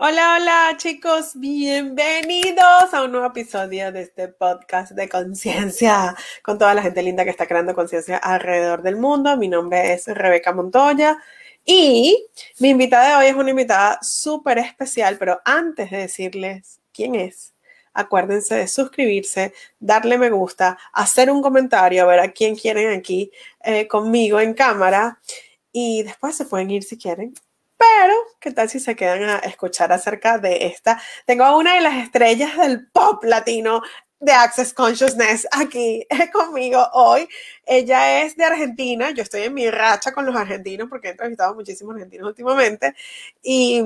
Hola, hola chicos, bienvenidos a un nuevo episodio de este podcast de conciencia con toda la gente linda que está creando conciencia alrededor del mundo. Mi nombre es Rebeca Montoya y mi invitada de hoy es una invitada súper especial, pero antes de decirles quién es, acuérdense de suscribirse, darle me gusta, hacer un comentario, a ver a quién quieren aquí eh, conmigo en cámara. Y después se pueden ir si quieren pero, ¿qué tal si se quedan a escuchar acerca de esta? Tengo a una de las estrellas del pop latino de Access Consciousness aquí conmigo hoy. Ella es de Argentina. Yo estoy en mi racha con los argentinos porque he entrevistado muchísimos argentinos últimamente. Y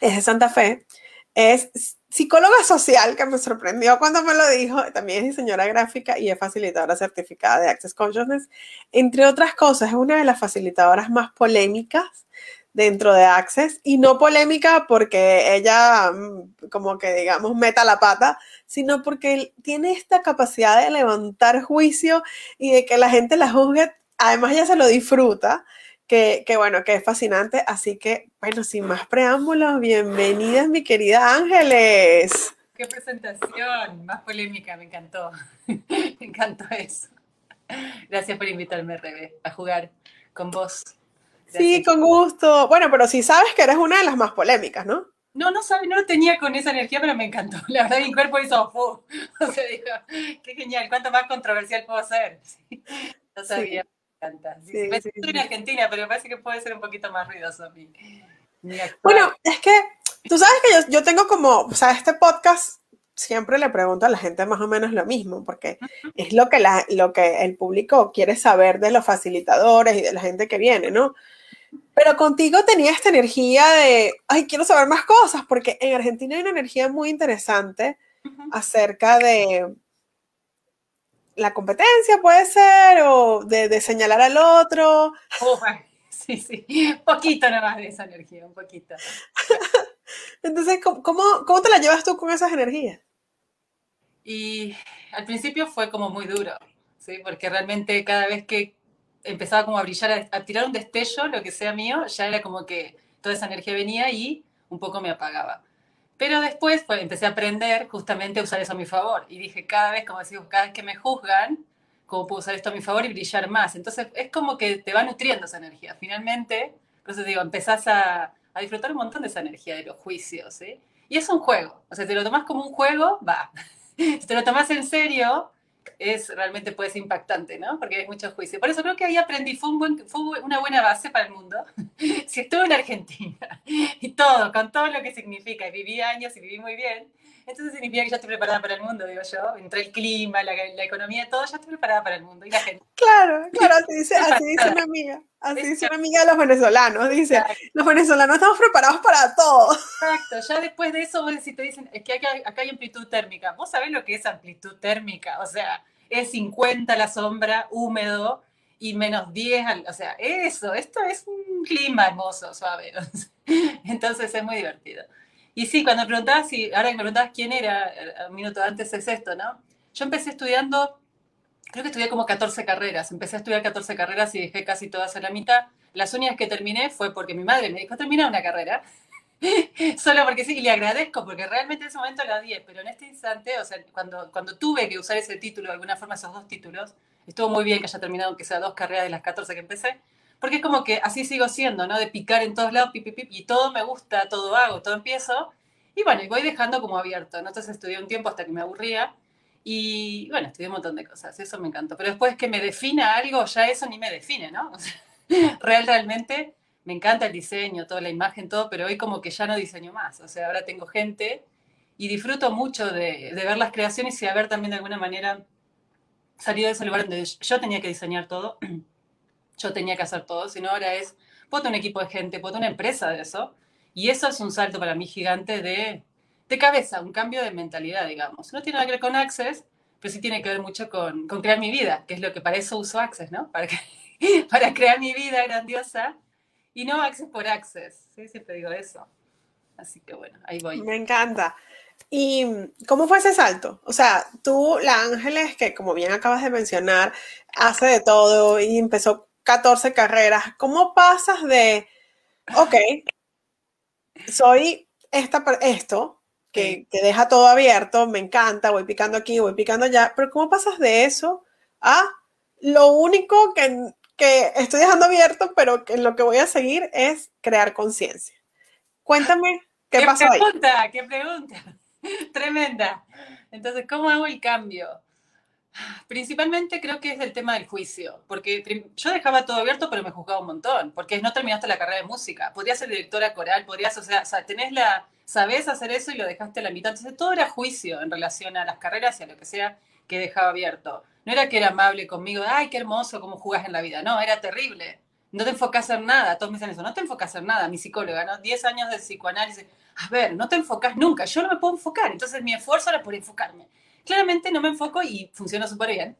es de Santa Fe. Es psicóloga social, que me sorprendió cuando me lo dijo. También es diseñadora gráfica y es facilitadora certificada de Access Consciousness. Entre otras cosas, es una de las facilitadoras más polémicas dentro de Access y no polémica porque ella mm, como que digamos meta la pata, sino porque tiene esta capacidad de levantar juicio y de que la gente la juzgue, además ella se lo disfruta, que, que bueno, que es fascinante, así que bueno, sin más preámbulos, bienvenidas mi querida Ángeles. Qué presentación, más polémica, me encantó, me encantó eso. Gracias por invitarme, Rebe, a jugar con vos. Sí, con gusto. Bueno, pero sí sabes que eres una de las más polémicas, ¿no? No, no sabes, no lo tenía con esa energía, pero me encantó. La verdad, mi cuerpo hizo fu. O sea, digo, qué genial, cuánto más controversial puedo ser. No sabía, me encanta. Sí, estoy en Argentina, pero me parece que puede ser un poquito más ruidoso a mí. Bueno, es que tú sabes que yo, yo tengo como, o sea, este podcast siempre le pregunto a la gente más o menos lo mismo, porque es lo que, la, lo que el público quiere saber de los facilitadores y de la gente que viene, ¿no? Pero contigo tenía esta energía de, ay, quiero saber más cosas, porque en Argentina hay una energía muy interesante acerca de la competencia, puede ser, o de, señalar al otro. sí, sí, un poquito nada más de esa energía, un poquito. Entonces, ¿cómo, ¿cómo te la llevas tú con esas energías? Y al principio fue como muy duro, ¿sí? Porque realmente cada vez que empezaba como a brillar, a, tirar un destello, lo que sea mío, ya era como que toda esa energía venía y un poco me apagaba. Pero después pues, empecé a aprender justamente a usar eso a mi favor. Y dije, cada vez, como decimos, cada vez que me juzgan, ¿cómo puedo usar esto a mi favor y brillar más? Entonces es como que te va nutriendo esa energía. Finalmente, entonces digo, empezás a, a disfrutar un montón de esa energía, de los juicios. ¿sí? Y es un juego. O sea, te lo tomas como un juego, va. si te lo tomas en serio, es realmente puede ser impactante, ¿no? Porque hay mucho juicio. Por eso creo que ahí aprendí, fue, un buen, fue una buena base para el mundo. si estuve en Argentina y todo, con todo lo que significa, y viví años y viví muy bien, entonces significa que ya estoy preparada para el mundo, digo yo. Entre el clima, la, la economía, todo, ya estoy preparada para el mundo. Y la gente. Claro, claro, así dice, así dice una amiga. Así dice una amiga de los venezolanos. Dice, los venezolanos estamos preparados para todo. Exacto, ya después de eso, si te dicen, es que acá, acá hay amplitud térmica. ¿Vos sabés lo que es amplitud térmica? O sea, es 50 la sombra, húmedo, y menos 10, o sea, eso, esto es un clima hermoso, suave. Entonces es muy divertido. Y sí, cuando preguntabas, si, ahora que me preguntabas quién era, eh, un minuto antes es esto, ¿no? Yo empecé estudiando, creo que estudié como 14 carreras, empecé a estudiar 14 carreras y dejé casi todas a la mitad. Las únicas que terminé fue porque mi madre me dijo, termina una carrera. Solo porque sí, y le agradezco, porque realmente en ese momento la di, pero en este instante, o sea, cuando, cuando tuve que usar ese título, de alguna forma esos dos títulos, estuvo muy bien que haya terminado, aunque sea dos carreras de las 14 que empecé, porque es como que así sigo siendo, ¿no? De picar en todos lados, pip, pip, y todo me gusta, todo hago, todo empiezo, y bueno, y voy dejando como abierto, ¿no? Entonces estudié un tiempo hasta que me aburría, y bueno, estudié un montón de cosas, eso me encantó, pero después que me defina algo, ya eso ni me define, ¿no? real, realmente me encanta el diseño, toda la imagen, todo, pero hoy como que ya no diseño más, o sea, ahora tengo gente y disfruto mucho de, ver las creaciones y haber también de alguna manera salido de ese lugar donde yo tenía que diseñar todo yo tenía que hacer todo, sino ahora es, tener un equipo de gente, tener una empresa de eso, y eso es un salto para mí gigante de, cabeza, un cambio de mentalidad, digamos. No tiene nada que ver con Access, pero sí tiene que ver mucho con, con crear mi vida, que es lo que para eso uso Access, ¿no? Para, que, para crear mi vida grandiosa y no Access por Access, ¿sí? Siempre digo eso. Así que bueno, ahí voy. Me encanta. ¿Y cómo fue ese salto? O sea, tú, la Ángeles, que como bien acabas de mencionar, hace de todo y empezó 14 carreras, ¿cómo pasas de, ok, soy esta, esto, que, que, deja todo abierto, me encanta, voy picando aquí, voy picando allá, pero ¿cómo pasas de eso a lo único que, que estoy dejando abierto, pero que lo que voy a seguir es crear conciencia? Cuéntame, ¿qué, ¿Qué pasó pregunta, ahí? ¿Qué pregunta? Tremenda. Entonces, ¿cómo hago el cambio? Principalmente creo que es el tema del juicio, porque yo dejaba todo abierto, pero me juzgaba un montón, porque no terminaste la carrera de música. Podrías ser directora coral, podrías, o sea, tenés la, sabés hacer eso y lo dejaste a la mitad. Entonces todo era juicio en relación a las carreras y a lo que sea que dejaba abierto. No era que era amable conmigo, ay, qué hermoso cómo jugás en la vida. No, era terrible. No te enfocas en nada. Todos me dicen eso, no te enfocas en nada. Mi psicóloga, ¿no? 10 años de psicoanálisis. A ver, no te enfocas nunca. Yo no me puedo enfocar. Entonces mi esfuerzo era por enfocarme. Claramente no me enfoco y funciona súper bien.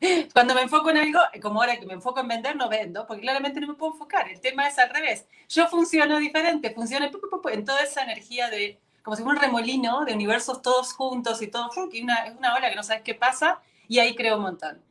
Cuando me enfoco en algo, como ahora que me enfoco en vender, no vendo, porque claramente no me puedo enfocar. El tema es al revés. Yo funciono diferente, funciono en toda esa energía de, como si fuera un remolino de universos todos juntos y todo, y una, es una ola que no sabes qué pasa, y ahí creo un montón.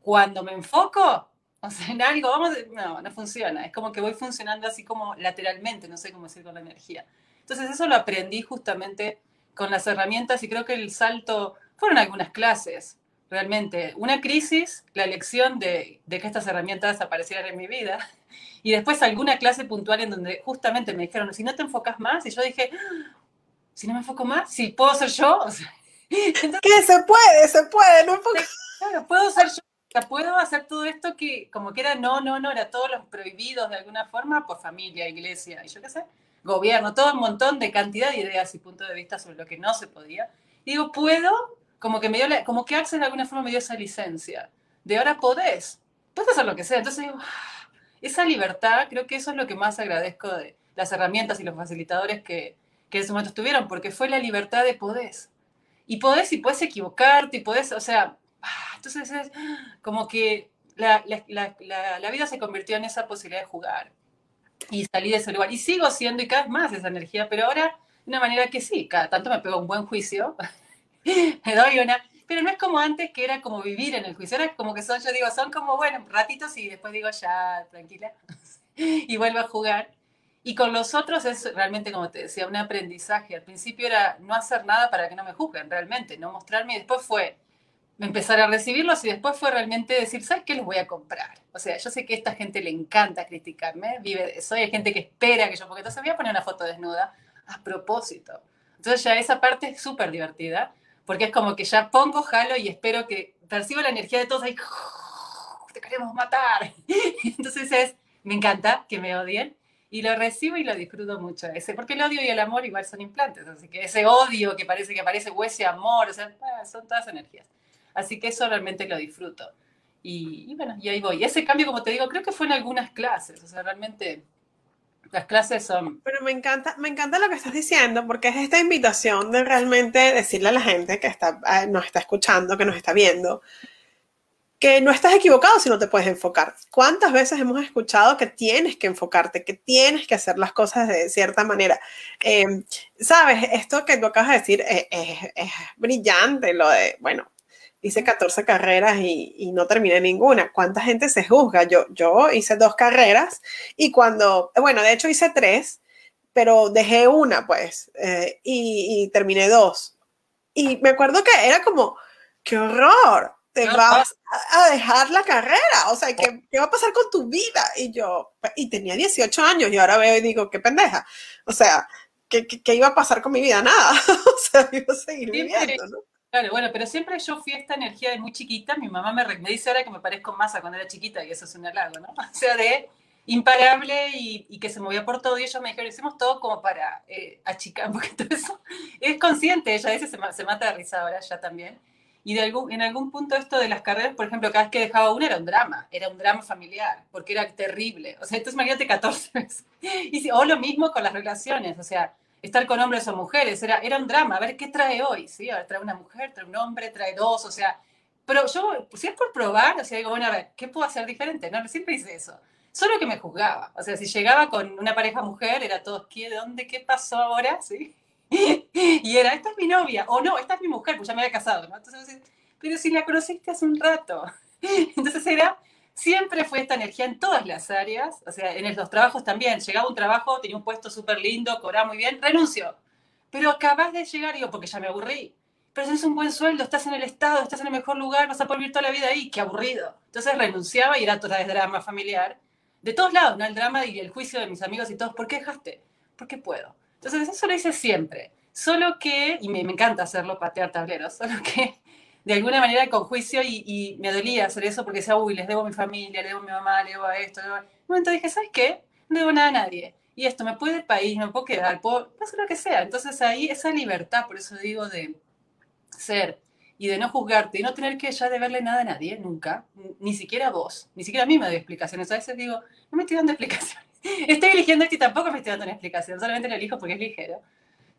Cuando me enfoco, o sea, en algo, vamos, no, no funciona. Es como que voy funcionando así como lateralmente, no sé cómo decir con la energía. Entonces eso lo aprendí justamente con las herramientas y creo que el salto fueron algunas clases, realmente. Una crisis, la elección de, de, que estas herramientas aparecieran en mi vida, y después alguna clase puntual en donde justamente me dijeron, si no te enfocas más, y yo dije, si no me enfoco más, si puedo ser yo. O sea, entonces, que se puede, se puede, no enfoca... Claro, puedo ser yo. O sea, puedo hacer todo esto que como que era no, no, no, era todos los prohibidos de alguna forma por familia, iglesia y yo qué sé, gobierno, todo un montón de cantidad de ideas y puntos de vista sobre lo que no se podía. Y digo, puedo como que me dio, la, como que Access de alguna forma me dio esa licencia, de ahora podés, puedes hacer lo que sea. Entonces digo, ah, esa libertad, creo que eso es lo que más agradezco de las herramientas y los facilitadores que, que en ese momento estuvieron, porque fue la libertad de podés. Y podés y puedes equivocarte y podés, o sea, ah, entonces es como que la, la, la, la, vida se convirtió en esa posibilidad de jugar y salí de ese lugar. Y sigo siendo y cada vez más esa energía, pero ahora de una manera que sí, cada tanto me pego un buen juicio me doy una, pero no es como antes que era como vivir en el juicio, era como que son, yo digo, son como, bueno, ratitos y después digo, ya, tranquila, y vuelvo a jugar. Y con los otros es realmente, como te decía, un aprendizaje. Al principio era no hacer nada para que no me juzguen, realmente, no mostrarme. Y después fue empezar a recibirlos y después fue realmente decir, ¿sabes qué les voy a comprar? O sea, yo sé que a esta gente le encanta criticarme, vive eso, hay gente que espera que yo, porque entonces voy a poner una foto desnuda a propósito. Entonces ya esa parte es súper divertida porque es como que ya pongo, jalo y espero que percibo la energía de todos ahí, te queremos matar. Entonces es, me encanta que me odien y lo recibo y lo disfruto mucho ese, porque el odio y el amor igual son implantes, así que ese odio que parece que aparece o ese amor, o sea, son todas energías. Así que eso realmente lo disfruto. Y, y bueno, y ahí voy. Ese cambio, como te digo, creo que fue en algunas clases, o sea, realmente las clases son... Pero me encanta, me encanta lo que estás diciendo, porque es esta invitación de realmente decirle a la gente que está, eh, nos está escuchando, que nos está viendo, que no estás equivocado si no te puedes enfocar. ¿Cuántas veces hemos escuchado que tienes que enfocarte, que tienes que hacer las cosas de cierta manera? Eh, Sabes, esto que tú acabas de decir es, es, es brillante, lo de, bueno, hice 14 carreras y, y, no terminé ninguna. ¿Cuánta gente se juzga? Yo, yo hice dos carreras y cuando, bueno, de hecho hice tres, pero dejé una, pues, eh, y, y, terminé dos. Y me acuerdo que era como, qué horror, te vas a dejar la carrera, o sea, ¿qué, ¿qué, va a pasar con tu vida? Y yo, y tenía 18 años y ahora veo y digo, qué pendeja. O sea, ¿qué, qué, qué iba a pasar con mi vida? Nada. o sea, iba a seguir viviendo, ¿no? Claro, bueno, pero siempre yo fui a esta energía de muy chiquita. Mi mamá me, me dice ahora que me parezco más a cuando era chiquita y eso es un halago, ¿no? O sea, de imparable y, y, que se movía por todo. Y ellos me dijeron, hicimos todo como para eh, achicar, porque todo eso es consciente. Ella veces se, se, mata de risa ahora ya también. Y de algún, en algún punto esto de las carreras, por ejemplo, cada vez que dejaba una era un drama, era un drama familiar, porque era terrible. O sea, entonces imagínate 14 veces. Y, o lo mismo con las relaciones, o sea, estar con hombres o mujeres, era, era un drama, a ver qué trae hoy, ¿sí? A ver, trae una mujer, trae un hombre, trae dos, o sea, pero yo, si es por probar, o sea, digo, bueno, a ver, ¿qué puedo hacer diferente? No, siempre hice eso. Solo que me juzgaba. O sea, si llegaba con una pareja mujer, era todo, ¿qué, ¿de dónde, qué pasó ahora? ¿Sí? Y era, esta es mi novia, o no, esta es mi mujer, pues ya me había casado, ¿no? Entonces, pero si la conociste hace un rato. Entonces era, siempre fue esta energía en todas las áreas, o sea, en los trabajos también. Llegaba un trabajo, tenía un puesto súper lindo, cobraba muy bien, renunció. Pero acabas de llegar, digo, porque ya me aburrí. Pero es un buen sueldo, estás en el Estado, estás en el mejor lugar, vas a poder vivir toda la vida ahí, qué aburrido. Entonces renunciaba y era toda vez drama familiar. De todos lados, ¿no? El drama y el juicio de mis amigos y todos, ¿por qué dejaste? Porque puedo. Entonces eso lo hice siempre. Solo que, y me, encanta hacerlo, patear tableros, solo que de alguna manera con juicio y, me dolía hacer eso porque decía, uy, les debo a mi familia, le debo a mi mamá, le debo a esto. Debo a... Un momento dije, ¿sabes qué? No debo nada a nadie. Y esto, me puede el país, me puedo quedar, puedo hacer lo que sea. Entonces ahí esa libertad, por eso digo, de ser y de no juzgarte y no tener que ya deberle nada a nadie, nunca, ni siquiera a vos, ni siquiera a mí me doy explicaciones. A veces digo, no me estoy dando explicaciones. Estoy eligiendo esto y tampoco me estoy dando una explicación, solamente lo elijo porque es ligero.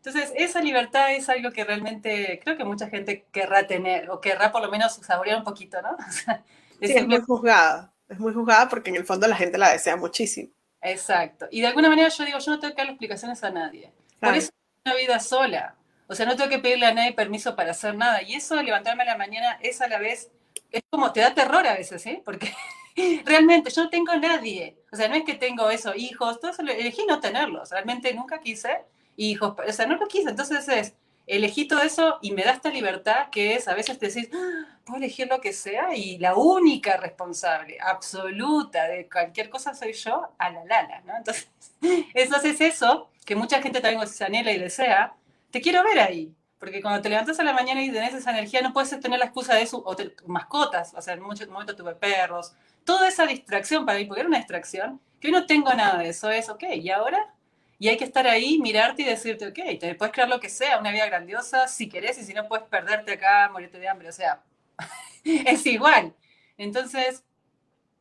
Entonces, esa libertad es algo que realmente creo que mucha gente querrá tener, o querrá por lo menos saborear un poquito, ¿no? es, sí, es muy juzgada, es muy juzgada porque en el fondo la gente la desea muchísimo. Exacto. Y de alguna manera yo digo, yo no tengo que dar explicaciones a nadie. Por eso es una vida sola. O sea, no tengo que pedirle a nadie permiso para hacer nada. Y eso de levantarme a la mañana es a la vez, es como te da terror a veces, ¿eh? Porque realmente yo no tengo nadie. O sea, no es que tengo eso, hijos, todo eso, elegí no tenerlos. Realmente nunca quise hijos, o sea, no lo quise. Entonces es, elegí todo eso y me da esta libertad que es, a veces te decís, ah, puedo elegir lo que sea y la única responsable absoluta de cualquier cosa soy yo, a la lala, ¿no? Entonces, eso es eso que mucha gente también se anhela y desea, te quiero ver ahí. Porque cuando te levantas a la mañana y tenés esa energía, no puedes tener la excusa de su, o mascotas, o sea, en muchos momentos tuve perros, toda esa distracción para mí, porque era una distracción, que hoy no tengo nada de eso, es, ok, ¿y ahora? Y hay que estar ahí, mirarte y decirte, ok, te puedes crear lo que sea, una vida grandiosa, si querés, y si no puedes perderte acá, morirte de hambre, o sea, es igual. Entonces,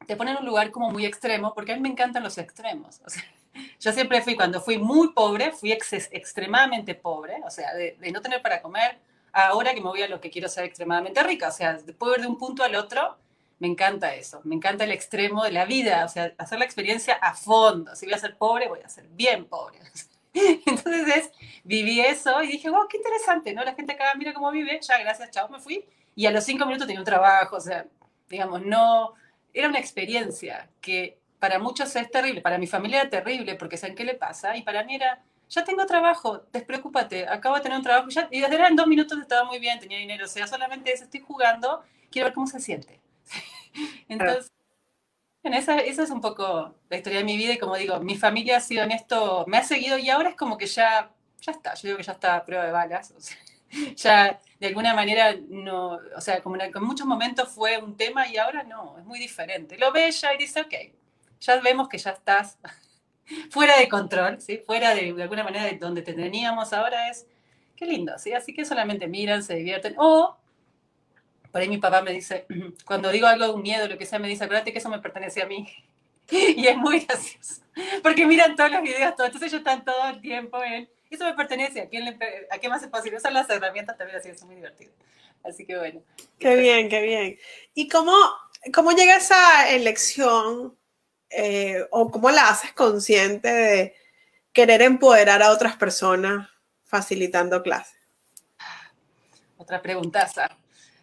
te ponen en un lugar como muy extremo, porque a mí me encantan los extremos. O sea, yo siempre fui, cuando fui muy pobre, fui extremadamente pobre, o sea, de, no tener para comer, ahora que me voy a lo que quiero ser extremadamente rica, o sea, puedo ir de un punto al otro, me encanta eso, me encanta el extremo de la vida, o sea, hacer la experiencia a fondo. Si voy a ser pobre, voy a ser bien pobre. Entonces viví eso y dije, wow, qué interesante, ¿no? La gente acá mira cómo vive, ya, gracias, chao, me fui. Y a los cinco minutos tenía un trabajo, o sea, digamos, no, era una experiencia que para muchos es terrible, para mi familia era terrible porque saben qué le pasa, y para mí era, ya tengo trabajo, despreocúpate, acabo de tener un trabajo, ya, y desde eran dos minutos estaba muy bien, tenía dinero, o sea, solamente eso, estoy jugando, quiero ver cómo se siente. Entonces, esa, es un poco la historia de mi vida y como digo, mi familia ha sido en esto, me ha seguido y ahora es como que ya, ya está, yo digo que ya está a prueba de balas, ya de alguna manera no, o sea, como en, muchos momentos fue un tema y ahora no, es muy diferente. Lo ve ella y dice, ok, ya vemos que ya estás fuera de control, ¿sí? fuera de, de alguna manera de donde te teníamos ahora es, qué lindo, ¿sí? Así que solamente miran, se divierten o por ahí mi papá me dice, cuando digo algo de un miedo, lo que sea, me dice, acuérdate que eso me pertenece a mí. Y es muy gracioso, porque miran todos los videos, todo. entonces ellos están todo el tiempo en, eso me pertenece, ¿a, quién a qué más es posible? Usar las herramientas también así, es muy divertido. Así que bueno. Qué bien, qué bien. ¿Y cómo, cómo llega esa elección eh, o cómo la haces consciente de querer empoderar a otras personas facilitando clases? Otra preguntaza.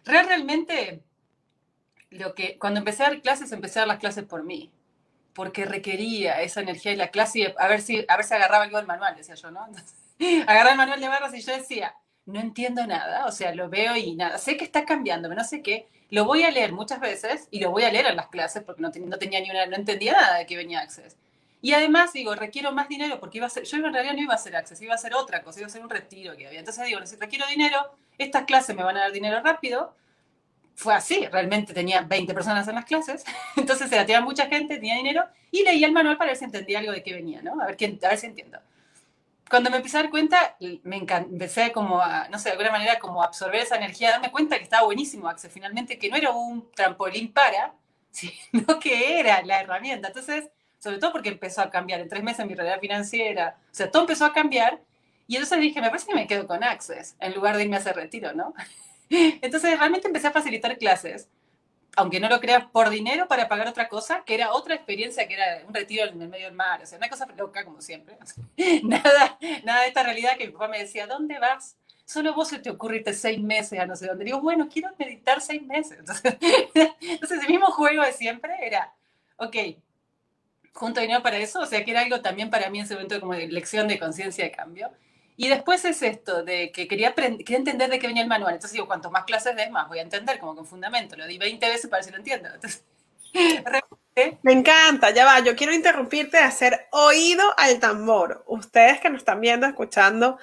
Realmente, lo que, cuando empecé a dar clases, empecé a dar las clases por mí, porque requería esa energía y la clase, a ver si, a ver si agarraba algo del manual, decía yo, ¿no? agarraba el manual de barras y yo decía, no entiendo nada, o sea, lo veo y nada, sé que está cambiando, no sé qué, lo voy a leer muchas veces y lo voy a leer en las clases porque no, no tenía ni una, no entendía nada de que venía Access. Y además digo, requiero más dinero porque iba a ser, yo en realidad no iba a hacer Access, iba a hacer otra cosa, iba a hacer un retiro que había. Entonces digo, requiero dinero, estas clases me van a dar dinero rápido. Fue así, realmente tenía 20 personas en las clases, entonces se la mucha gente, tenía dinero, y leía el manual para ver si entendía algo de qué venía, ¿no? A ver, a ver si entiendo. Cuando me empecé a dar cuenta, me empecé como a, no sé, de alguna manera como a absorber esa energía, darme cuenta que estaba buenísimo Access, finalmente, que no era un trampolín para, sino que era la herramienta. Entonces, sobre todo porque empezó a cambiar en tres meses mi realidad financiera, o sea, todo empezó a cambiar, y entonces dije, me parece que me quedo con Access, en lugar de irme a hacer retiro, ¿no? Entonces realmente empecé a facilitar clases, aunque no lo creas, por dinero para pagar otra cosa, que era otra experiencia, que era un retiro en el medio del mar, o sea, una cosa loca como siempre. nada, nada de esta realidad que mi papá me decía, ¿dónde vas? Solo vos se te ocurre irte seis meses a no sé dónde. Digo, bueno, quiero meditar seis meses. Entonces, entonces el mismo juego de siempre era, ok, junto dinero para eso, o sea, que era algo también para mí en ese momento como de lección de conciencia de cambio. Y después es esto, de que quería, quería entender de qué venía el manual. Entonces digo, cuanto más clases des, más voy a entender, como con fundamento. Lo di 20 veces para si lo entiendo. Me encanta, ya va, yo quiero interrumpirte de hacer oído al tambor. Ustedes que nos están viendo, escuchando,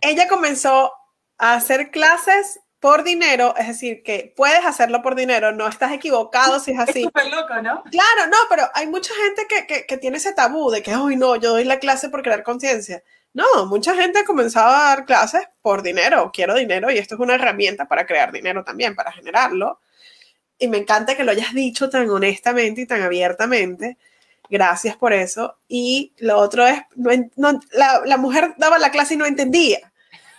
ella comenzó a hacer clases por dinero, es decir, que puedes hacerlo por dinero, no estás equivocado si es así. Es súper loco, ¿no? Claro, no, pero hay mucha gente que, que, que tiene ese tabú de que, hoy no, yo doy la clase por crear conciencia. No, mucha gente ha comenzado a dar clases por dinero, quiero dinero y esto es una herramienta para crear dinero también, para generarlo. Y me encanta que lo hayas dicho tan honestamente y tan abiertamente. Gracias por eso. Y lo otro es, no, la, la mujer daba la clase y no entendía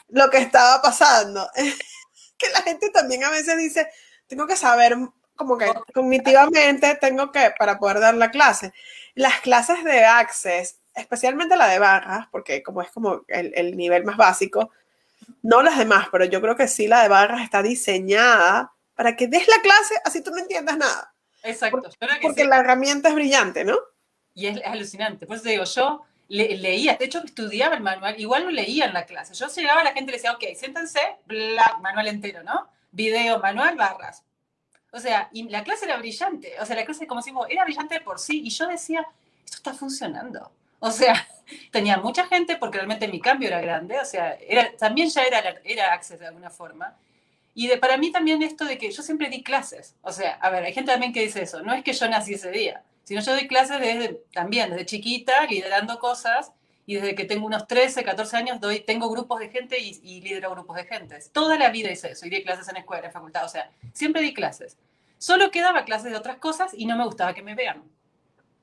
lo que estaba pasando. que la gente también a veces dice, tengo que saber como que cognitivamente tengo que, para poder dar la clase. Las clases de Access, especialmente la de barras, porque como es como el, el, nivel más básico, no las demás, pero yo creo que sí la de barras está diseñada para que des la clase así tú no entiendas nada. Exacto. Porque, porque sí. la herramienta es brillante, ¿no? Y es, es alucinante. Por eso digo, yo le, leía, de hecho estudiaba el manual, igual lo leía en la clase. Yo llegaba, la gente le decía, ok, siéntense, bla, manual entero, ¿no? Video, manual, barras. O sea, y la clase era brillante, o sea, la clase, como decimos, era brillante por sí, y yo decía, esto está funcionando. O sea, tenía mucha gente porque realmente mi cambio era grande, o sea, era, también ya era, era Access de alguna forma. Y de, para mí también esto de que yo siempre di clases, o sea, a ver, hay gente también que dice eso, no es que yo nací ese día, sino yo doy clases desde, también desde chiquita, liderando cosas, y desde que tengo unos 13, 14 años doy, tengo grupos de gente y, lidero grupos de gente. Toda la vida hice eso, y di clases en escuela, en facultad, o sea, siempre di clases. Solo que daba clases de otras cosas y no me gustaba que me vean.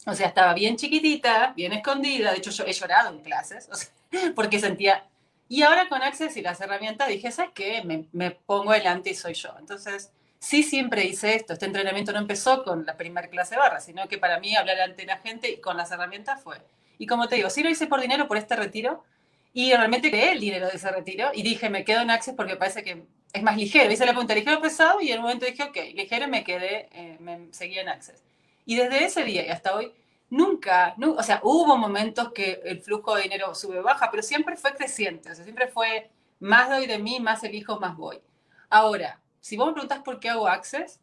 O sea, estaba bien chiquitita, bien escondida, de hecho yo he llorado en clases, porque sentía... Y ahora con Access y las herramientas dije, ¿sabes qué? Me, me pongo adelante y soy yo. Entonces, sí siempre hice esto. Este entrenamiento no empezó con la primera clase barra, sino que para mí hablar ante la gente y con las herramientas fue. Y como te digo, sí lo hice por dinero por este retiro y realmente creé el dinero de ese retiro y dije, me quedo en Access porque parece que es más ligero. Hice la pregunta, ligero pesado y en un momento dije, ok, ligero me quedé, eh, me seguí en Access. Y desde ese día y hasta hoy, nunca, no, o sea, hubo momentos que el flujo de dinero sube o baja, pero siempre fue creciente, o sea, siempre fue más doy de mí, más elijo, más voy. Ahora, si vos me preguntás por qué hago Access,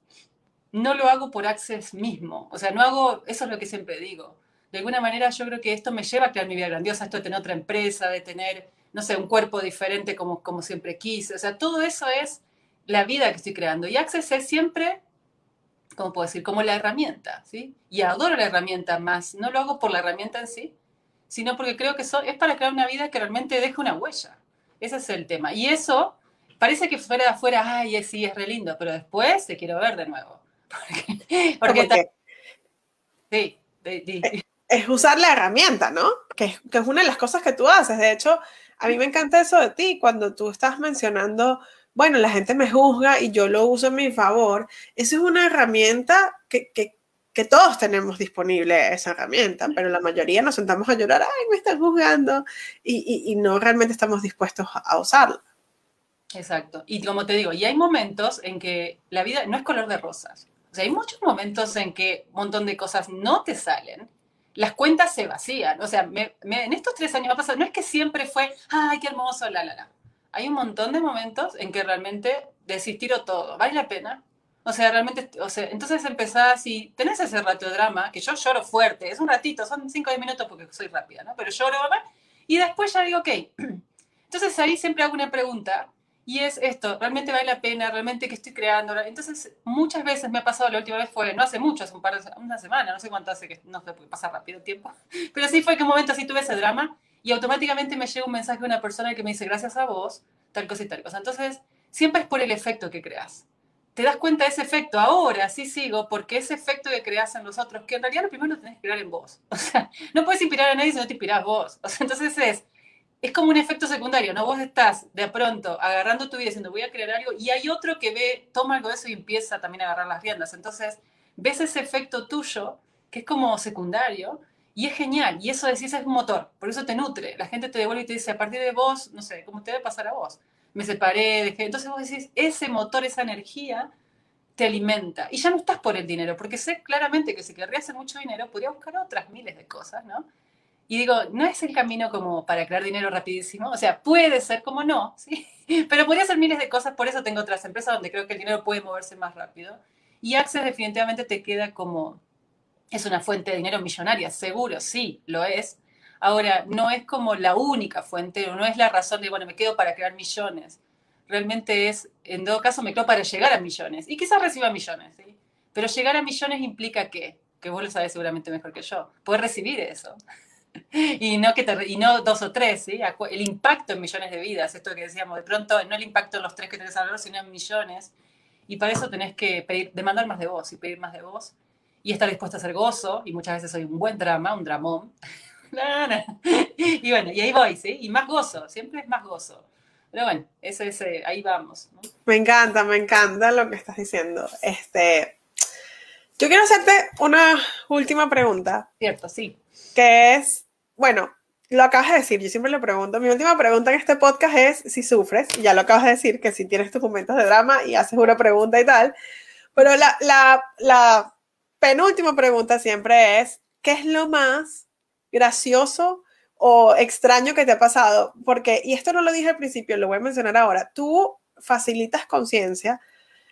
no lo hago por Access mismo. O sea, no hago, eso es lo que siempre digo. De alguna manera yo creo que esto me lleva a crear mi vida grandiosa, esto de tener otra empresa, de tener, no sé, un cuerpo diferente como, como siempre quise. O sea, todo eso es la vida que estoy creando. Y Access es siempre, ¿cómo puedo decir? Como la herramienta, ¿sí? Y adoro la herramienta más. No lo hago por la herramienta en sí, sino porque creo que eso es para crear una vida que realmente deje una huella. Ese es el tema. Y eso parece que fuera de afuera, ay, sí, es re lindo, pero después te quiero ver de nuevo. Porque, porque, sí, sí. Es usar la herramienta, ¿no? Que es, que es una de las cosas que tú haces. De hecho, a mí me encanta eso de ti, cuando tú estás mencionando, bueno, la gente me juzga y yo lo uso en mi favor. Esa es una herramienta que, que, que todos tenemos disponible esa herramienta, pero la mayoría nos sentamos a llorar, ay, me están juzgando, y, y, y no realmente estamos dispuestos a usarla. Exacto. Y como te digo, y hay momentos en que la vida no es color de rosas. O sea, hay muchos momentos en que un montón de cosas no te salen, las cuentas se vacían. O sea, me, me, en estos tres años me ha pasado, no es que siempre fue, ay, qué hermoso, la, la, la. Hay un montón de momentos en que realmente desistir todo, ¿vale la pena? O sea, realmente, o sea, entonces empezás y tenés ese drama, que yo lloro fuerte, es un ratito, son cinco o diez minutos porque soy rápida, ¿no? Pero lloro, ¿verdad? Y después ya digo, ok. Entonces ahí siempre hago una pregunta, y es esto, realmente vale la pena, realmente que estoy creando. Entonces, muchas veces me ha pasado, la última vez fue, no hace mucho, hace un par de, una semana, no sé cuánto hace, que no sé, porque pasa rápido el tiempo, pero sí fue que un momento así tuve ese drama y automáticamente me llega un mensaje de una persona que me dice, gracias a vos, tal cosa y tal cosa. Entonces, siempre es por el efecto que creas. Te das cuenta de ese efecto, ahora sí sigo, porque ese efecto que creas en los otros, que en realidad lo primero lo tenés que crear en vos. O sea, no puedes inspirar a nadie si no te inspirás vos. O sea, entonces es, es como un efecto secundario, ¿no? Vos estás de pronto agarrando tu vida diciendo voy a crear algo y hay otro que ve, toma algo de eso y empieza también a agarrar las riendas. Entonces, ves ese efecto tuyo que es como secundario y es genial. Y eso decís es un motor, por eso te nutre. La gente te devuelve y te dice, a partir de vos, no sé, ¿cómo te debe pasar a vos? Me separé, dejé. Entonces vos decís, ese motor, esa energía te alimenta. Y ya no estás por el dinero, porque sé claramente que si querrías hacer mucho dinero, podría buscar otras miles de cosas, ¿no? Y digo, no es el camino como para crear dinero rapidísimo, o sea, puede ser como no, ¿sí? Pero podría ser miles de cosas, por eso tengo otras empresas donde creo que el dinero puede moverse más rápido. Y Access definitivamente te queda como, es una fuente de dinero millonaria, seguro, sí, lo es. Ahora, no es como la única fuente, no es la razón de, bueno, me quedo para crear millones. Realmente es, en todo caso, me quedo para llegar a millones. Y quizás reciba millones, ¿sí? Pero llegar a millones implica qué? Que vos lo sabés seguramente mejor que yo. Poder recibir eso y no que te, y no dos o tres, ¿sí? El impacto en millones de vidas, esto que decíamos, de pronto no el impacto en los tres que tenés alrededor, sino en millones. Y para eso tenés que pedir, demandar más de vos y pedir más de vos y estar dispuesta a hacer gozo, y muchas veces soy un buen drama, un dramón. y bueno, y ahí voy, ¿sí? Y más gozo, siempre es más gozo. Pero bueno, ese, ese, ahí vamos. Me encanta, me encanta lo que estás diciendo. Este, yo quiero hacerte una última pregunta. Cierto, sí que es, bueno, lo acabas de decir, yo siempre le pregunto, mi última pregunta en este podcast es si sufres, ya lo acabas de decir, que si tienes tus momentos de drama y haces una pregunta y tal, pero la, la, la penúltima pregunta siempre es, ¿qué es lo más gracioso o extraño que te ha pasado? Porque, y esto no lo dije al principio, lo voy a mencionar ahora, tú facilitas conciencia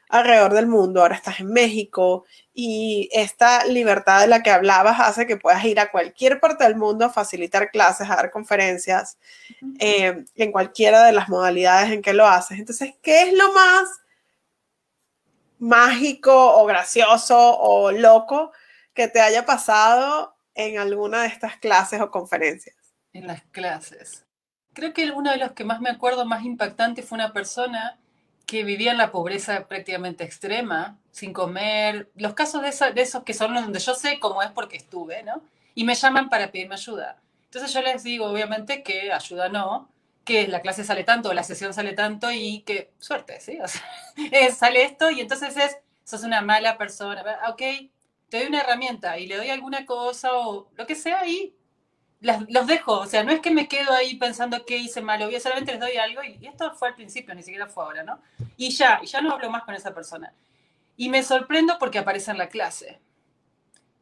alrededor del mundo, ahora estás en México y esta libertad de la que hablabas hace que puedas ir a cualquier parte del mundo a facilitar clases, a dar conferencias, eh, en cualquiera de las modalidades en que lo haces. Entonces, ¿qué es lo más mágico o gracioso o loco que te haya pasado en alguna de estas clases o conferencias? En las clases. Creo que uno de los que más me acuerdo más impactante fue una persona que vivían la pobreza prácticamente extrema, sin comer, los casos de, de, esos que son los donde yo sé cómo es porque estuve, ¿no? Y me llaman para pedirme ayuda. Entonces yo les digo, obviamente, que ayuda no, que la clase sale tanto, la sesión sale tanto y que suerte, ¿sí? O sale esto y entonces es, sos una mala persona, ok, te doy una herramienta y le doy alguna cosa o lo que sea y los dejo, o sea, no es que me quedo ahí pensando qué hice mal, yo solamente les doy algo y, esto fue al principio, ni siquiera fue ahora, ¿no? Y ya, ya no hablo más con esa persona. Y me sorprendo porque aparece en la clase.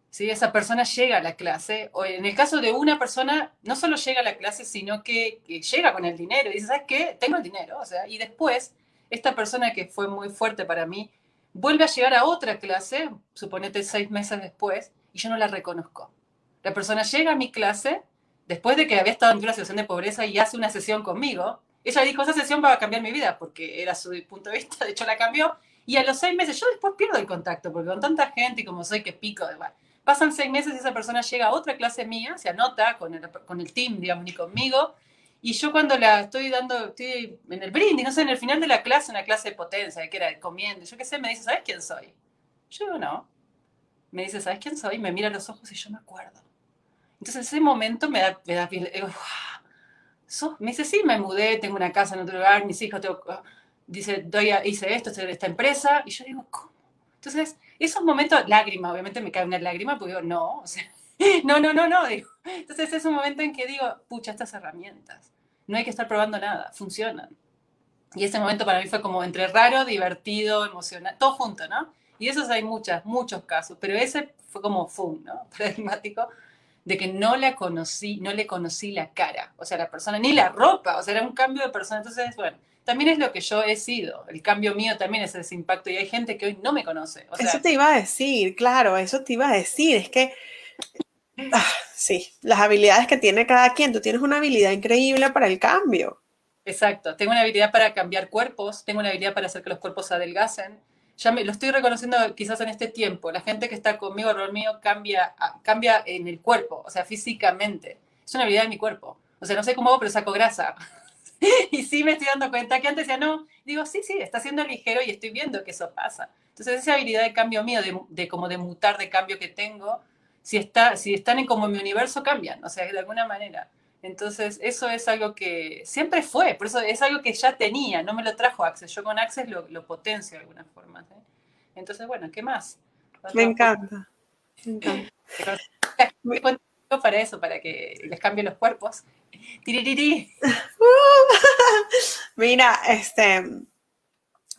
¿Sí? Esa persona llega a la clase, o en el caso de una persona, no solo llega a la clase, sino que, llega con el dinero y dice, ¿sabes qué? Tengo el dinero, o sea, y después, esta persona que fue muy fuerte para mí, vuelve a llegar a otra clase, suponete seis meses después, y yo no la reconozco la persona llega a mi clase después de que había estado en una situación de pobreza y hace una sesión conmigo. Ella dijo, esa sesión va a cambiar mi vida, porque era su punto de vista, de hecho la cambió. Y a los seis meses, yo después pierdo el contacto, porque con tanta gente y como soy que pico, pasan seis meses y esa persona llega a otra clase mía, se anota con el, con el team, digamos, ni conmigo. Y yo cuando la estoy dando, estoy en el brindis, no sé, en el final de la clase, una clase de potencia, que era comiendo, yo qué sé, me dice, ¿sabes quién soy? Yo no. Me dice, ¿sabes quién soy? Me mira a los ojos y yo me acuerdo. Entonces ese momento me da, me da piel, me dice, sí, me mudé, tengo una casa en otro lugar, mis hijos, tengo, ah", dice, doy hice esto, esta empresa, y yo digo, ¿cómo? Entonces, esos momentos, lágrima, obviamente me cae una lágrima, porque digo, no, o sea, no, no, no, no, digo. Entonces es un momento en que digo, pucha, estas herramientas, no hay que estar probando nada, funcionan. Y ese momento para mí fue como entre raro, divertido, emocional, todo junto, ¿no? Y esos hay muchas, muchos casos, pero ese fue como fun, ¿no? Paradigmático, de que no la conocí, no le conocí la cara, o sea, la persona, ni la ropa, o sea, era un cambio de persona. Entonces, bueno, también es lo que yo he sido. El cambio mío también es ese impacto y hay gente que hoy no me conoce. eso te iba a decir, claro, eso te iba a decir. Es que, ah, sí, las habilidades que tiene cada quien. Tú tienes una habilidad increíble para el cambio. Exacto, tengo una habilidad para cambiar cuerpos, tengo una habilidad para hacer que los cuerpos se adelgacen, ya me, lo estoy reconociendo quizás en este tiempo. La gente que está conmigo, alrededor mío, cambia, ah, cambia en el cuerpo, o sea, físicamente. Es una habilidad de mi cuerpo. O sea, no sé cómo, pero saco grasa. y sí me estoy dando cuenta que antes decía, no, digo, sí, sí, está siendo ligero y estoy viendo que eso pasa. Entonces, esa habilidad de cambio mío, de, de como de mutar, de cambio que tengo, si, está, si están en como mi universo, cambian, o sea, de alguna manera. Entonces, eso es algo que siempre fue, por eso es algo que ya tenía, no me lo trajo Access. Yo con Access lo, lo potencio de alguna forma. ¿eh? Entonces, bueno, ¿qué más? Me encanta. Me encanta. para eso, para que les cambie los cuerpos. Tiririri. Mira, este,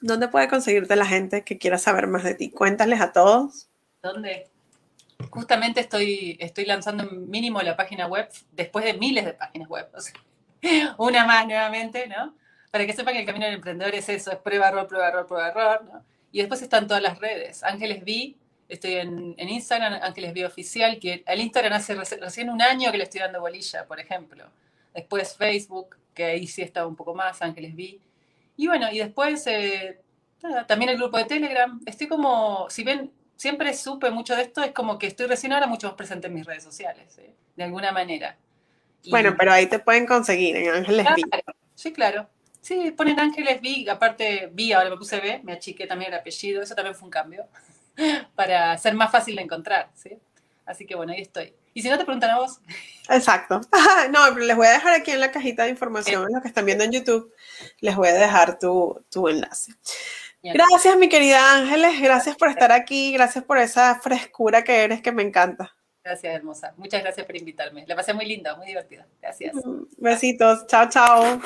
¿dónde puede conseguirte la gente que quiera saber más de ti? Cuéntales a todos. ¿Dónde? Justamente estoy, estoy lanzando mínimo la página web después de miles de páginas web. una más nuevamente, ¿no? Para que sepan que el camino del emprendedor es eso, es prueba, error, prueba, error, prueba, error, ¿no? Y después están todas las redes. Ángeles Vi, estoy en, Instagram, Ángeles Vi Oficial, que al Instagram hace recién un año que le estoy dando bolilla, por ejemplo. Después Facebook, que ahí sí está un poco más, Ángeles Vi. Y bueno, y después eh, también el grupo de Telegram. Estoy como, si ven, siempre supe mucho de esto, es como que estoy recién ahora mucho más presente en mis redes sociales, ¿eh? de alguna manera. bueno, pero ahí te pueden conseguir en Ángeles Vi. Sí, claro. Sí, ponen Ángeles Vi, aparte Vi, ahora me puse B, me achiqué también el apellido, eso también fue un cambio, para ser más fácil de encontrar, ¿sí? Así que bueno, ahí estoy. Y si no te preguntan a vos. Exacto. No, pero les voy a dejar aquí en la cajita de información, los que están viendo en YouTube, les voy a dejar tu, tu enlace. Gracias, mi querida Ángeles. Gracias por estar aquí. Gracias por esa frescura que eres, que me encanta. Gracias, hermosa. Muchas gracias por invitarme. La pasé muy linda, muy divertida. Gracias. Besitos. Chao, chao.